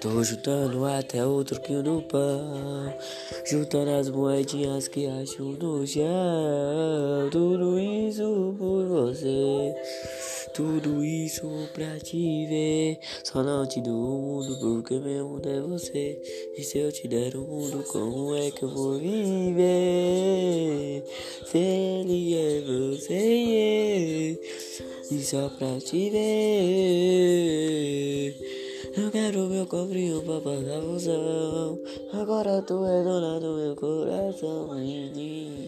Tô juntando até outro quilo do pão. Juntando as moedinhas que acho no chão. Tudo isso por você. Tudo isso pra te ver. Só não te dou o mundo porque meu mundo é você. E se eu te der o mundo, como é que eu vou viver? Se ele é você. E só pra te ver. Eu quero meu cofrinho pra pagar função. Agora tu é dona do meu coração, menina.